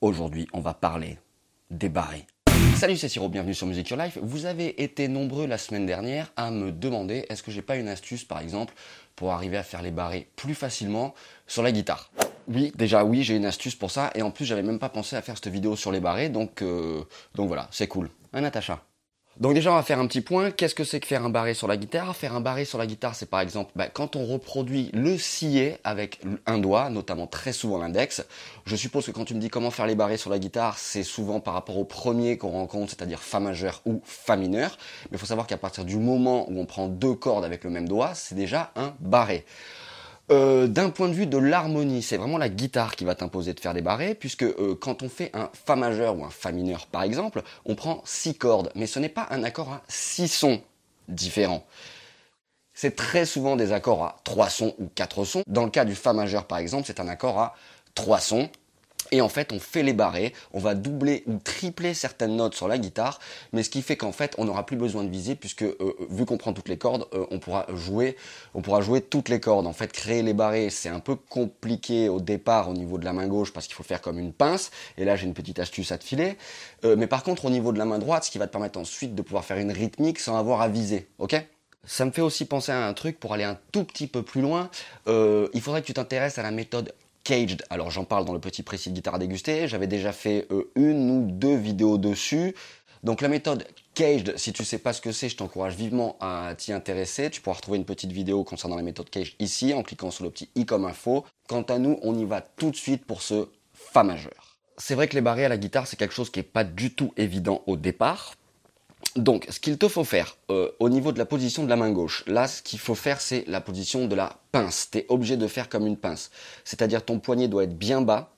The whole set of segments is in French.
Aujourd'hui, on va parler des barrés. Salut, c'est Siro, bienvenue sur Music Your Life. Vous avez été nombreux la semaine dernière à me demander est-ce que j'ai pas une astuce par exemple pour arriver à faire les barrés plus facilement sur la guitare? Oui, déjà oui, j'ai une astuce pour ça et en plus j'avais même pas pensé à faire cette vidéo sur les barrés donc euh, donc voilà, c'est cool. Un Natacha? Donc déjà, on va faire un petit point. Qu'est-ce que c'est que faire un barré sur la guitare? Faire un barré sur la guitare, c'est par exemple bah, quand on reproduit le scié avec un doigt, notamment très souvent l'index. Je suppose que quand tu me dis comment faire les barrés sur la guitare, c'est souvent par rapport au premier qu'on rencontre, c'est-à-dire Fa majeur ou Fa mineur. Mais il faut savoir qu'à partir du moment où on prend deux cordes avec le même doigt, c'est déjà un barré. Euh, d'un point de vue de l'harmonie, c'est vraiment la guitare qui va t'imposer de faire des barrés, puisque euh, quand on fait un Fa majeur ou un Fa mineur par exemple, on prend six cordes, mais ce n'est pas un accord à six sons différents. C'est très souvent des accords à trois sons ou quatre sons. Dans le cas du Fa majeur par exemple, c'est un accord à trois sons et en fait, on fait les barrés, on va doubler ou tripler certaines notes sur la guitare, mais ce qui fait qu'en fait, on n'aura plus besoin de viser puisque euh, vu qu'on prend toutes les cordes, euh, on pourra jouer, on pourra jouer toutes les cordes. En fait, créer les barrés, c'est un peu compliqué au départ au niveau de la main gauche parce qu'il faut faire comme une pince. Et là, j'ai une petite astuce à te filer. Euh, mais par contre, au niveau de la main droite, ce qui va te permettre ensuite de pouvoir faire une rythmique sans avoir à viser, ok? Ça me fait aussi penser à un truc pour aller un tout petit peu plus loin. il faudrait que tu t'intéresses à la méthode Caged. Alors j'en parle dans le petit précis de guitare à déguster. J'avais déjà fait euh, une ou deux vidéos dessus. Donc la méthode Caged, si tu sais pas ce que c'est, je t'encourage vivement à t'y intéresser. Tu pourras retrouver une petite vidéo concernant la méthode Caged ici en cliquant sur le petit i comme info. Quant à nous, on y va tout de suite pour ce Fa majeur. C'est vrai que les barrés à la guitare, c'est quelque chose qui n'est pas du tout évident au départ. Donc, ce qu'il te faut faire euh, au niveau de la position de la main gauche, là, ce qu'il faut faire, c'est la position de la pince. Tu es obligé de faire comme une pince. C'est-à-dire ton poignet doit être bien bas,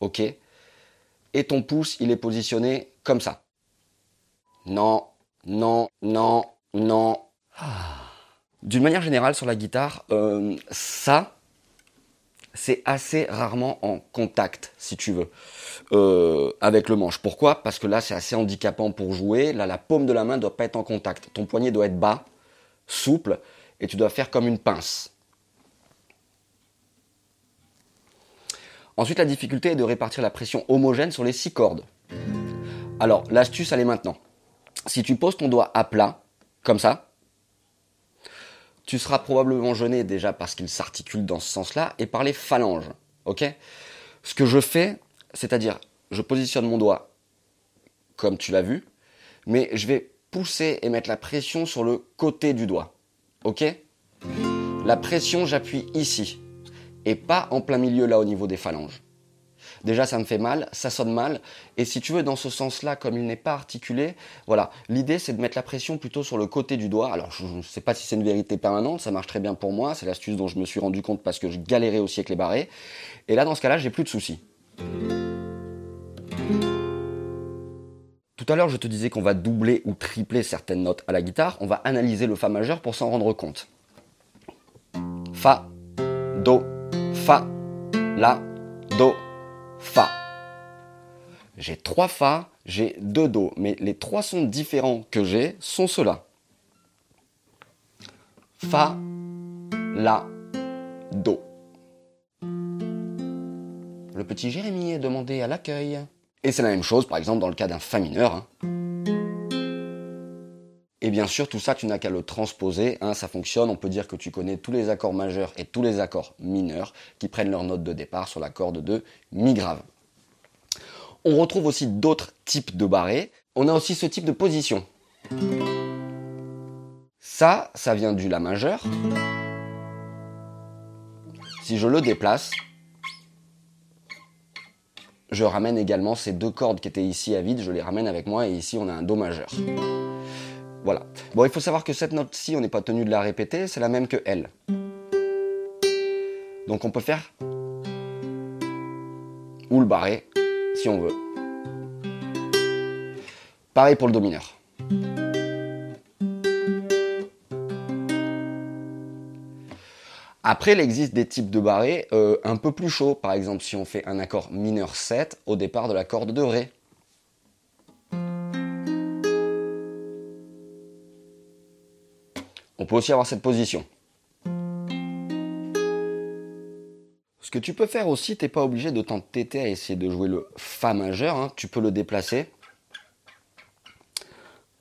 ok Et ton pouce, il est positionné comme ça. Non, non, non, non. D'une manière générale, sur la guitare, euh, ça, c'est assez rarement en contact, si tu veux, euh, avec le manche. Pourquoi? Parce que là, c'est assez handicapant pour jouer. Là, la paume de la main ne doit pas être en contact. Ton poignet doit être bas, souple, et tu dois faire comme une pince. Ensuite, la difficulté est de répartir la pression homogène sur les six cordes. Alors, l'astuce, elle est maintenant. Si tu poses ton doigt à plat, comme ça, tu seras probablement gêné déjà parce qu'il s'articule dans ce sens-là et par les phalanges. Ok? Ce que je fais, c'est-à-dire, je positionne mon doigt comme tu l'as vu, mais je vais pousser et mettre la pression sur le côté du doigt. Ok? La pression, j'appuie ici et pas en plein milieu là au niveau des phalanges. Déjà, ça me fait mal, ça sonne mal. Et si tu veux, dans ce sens-là, comme il n'est pas articulé, voilà. L'idée, c'est de mettre la pression plutôt sur le côté du doigt. Alors, je ne sais pas si c'est une vérité permanente, ça marche très bien pour moi. C'est l'astuce dont je me suis rendu compte parce que je galérais aussi avec les barrés. Et là, dans ce cas-là, j'ai plus de soucis. Tout à l'heure, je te disais qu'on va doubler ou tripler certaines notes à la guitare. On va analyser le Fa majeur pour s'en rendre compte. Fa, Do, Fa, La, Do, Fa. J'ai trois Fa, j'ai deux Do, mais les trois sons différents que j'ai sont ceux-là. Fa, La, Do. Le petit Jérémy est demandé à l'accueil. Et c'est la même chose, par exemple, dans le cas d'un Fa mineur. Hein. Et bien sûr, tout ça, tu n'as qu'à le transposer, hein, ça fonctionne. On peut dire que tu connais tous les accords majeurs et tous les accords mineurs qui prennent leur note de départ sur la corde de Mi grave. On retrouve aussi d'autres types de barrés. On a aussi ce type de position. Ça, ça vient du La majeur. Si je le déplace, je ramène également ces deux cordes qui étaient ici à vide, je les ramène avec moi et ici on a un Do majeur. Voilà. Bon, il faut savoir que cette note-ci, on n'est pas tenu de la répéter, c'est la même que elle. Donc on peut faire ou le barré, si on veut. Pareil pour le do mineur. Après, il existe des types de barrés euh, un peu plus chauds. Par exemple, si on fait un accord mineur 7 au départ de la corde de Ré. On peut aussi avoir cette position. Ce que tu peux faire aussi, tu n'es pas obligé de t'entêter à essayer de jouer le Fa majeur. Hein. Tu peux le déplacer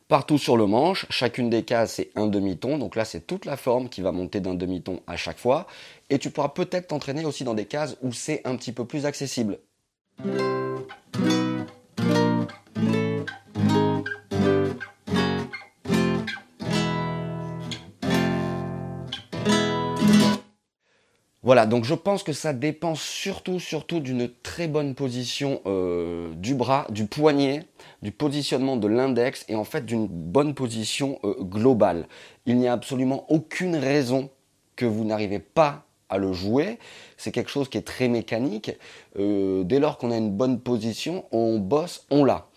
partout sur le manche. Chacune des cases, c'est un demi-ton. Donc là, c'est toute la forme qui va monter d'un demi-ton à chaque fois. Et tu pourras peut-être t'entraîner aussi dans des cases où c'est un petit peu plus accessible. Voilà, donc je pense que ça dépend surtout, surtout d'une très bonne position euh, du bras, du poignet, du positionnement de l'index et en fait d'une bonne position euh, globale. Il n'y a absolument aucune raison que vous n'arrivez pas à le jouer. C'est quelque chose qui est très mécanique. Euh, dès lors qu'on a une bonne position, on bosse, on l'a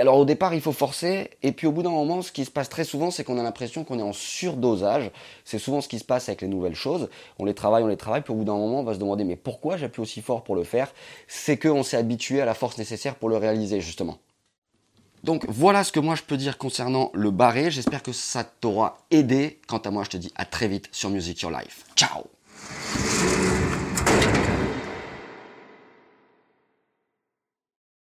alors au départ, il faut forcer, et puis au bout d'un moment, ce qui se passe très souvent, c'est qu'on a l'impression qu'on est en surdosage. C'est souvent ce qui se passe avec les nouvelles choses. On les travaille, on les travaille, puis au bout d'un moment, on va se demander mais pourquoi j'appuie aussi fort pour le faire? C'est qu'on s'est habitué à la force nécessaire pour le réaliser justement. Donc voilà ce que moi je peux dire concernant le barré. J'espère que ça t'aura aidé. Quant à moi, je te dis à très vite sur Music Your Life. Ciao